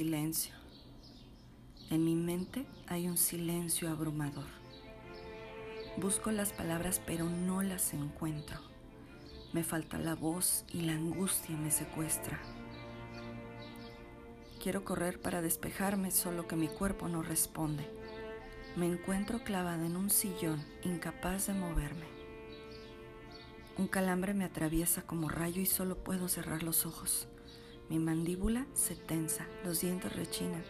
silencio. En mi mente hay un silencio abrumador. Busco las palabras pero no las encuentro. Me falta la voz y la angustia me secuestra. Quiero correr para despejarme, solo que mi cuerpo no responde. Me encuentro clavada en un sillón, incapaz de moverme. Un calambre me atraviesa como rayo y solo puedo cerrar los ojos. Mi mandíbula se tensa, los dientes rechinan.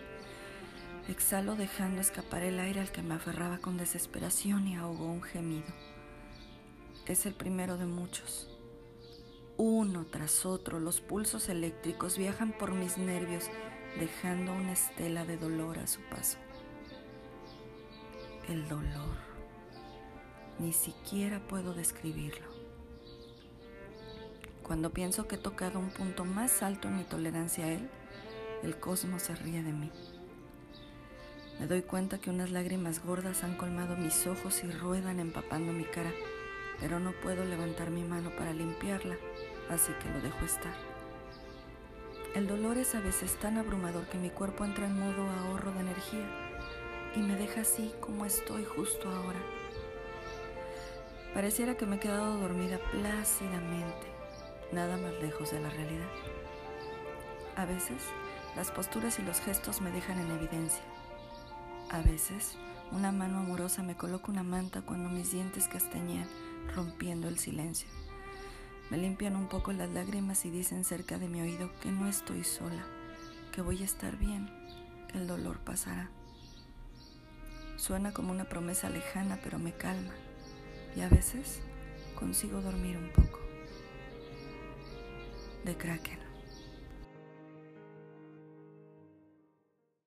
Exhalo dejando escapar el aire al que me aferraba con desesperación y ahogo un gemido. Es el primero de muchos. Uno tras otro, los pulsos eléctricos viajan por mis nervios, dejando una estela de dolor a su paso. El dolor. Ni siquiera puedo describirlo. Cuando pienso que he tocado un punto más alto en mi tolerancia a él, el cosmos se ríe de mí. Me doy cuenta que unas lágrimas gordas han colmado mis ojos y ruedan empapando mi cara, pero no puedo levantar mi mano para limpiarla así que lo dejo estar. El dolor es a veces tan abrumador que mi cuerpo entra en modo ahorro de energía y me deja así como estoy justo ahora. Pareciera que me he quedado dormida plácidamente, nada más lejos de la realidad. A veces las posturas y los gestos me dejan en evidencia. A veces una mano amorosa me coloca una manta cuando mis dientes castañean, rompiendo el silencio. Me limpian un poco las lágrimas y dicen cerca de mi oído que no estoy sola, que voy a estar bien, que el dolor pasará. Suena como una promesa lejana, pero me calma y a veces consigo dormir un poco de Kraken.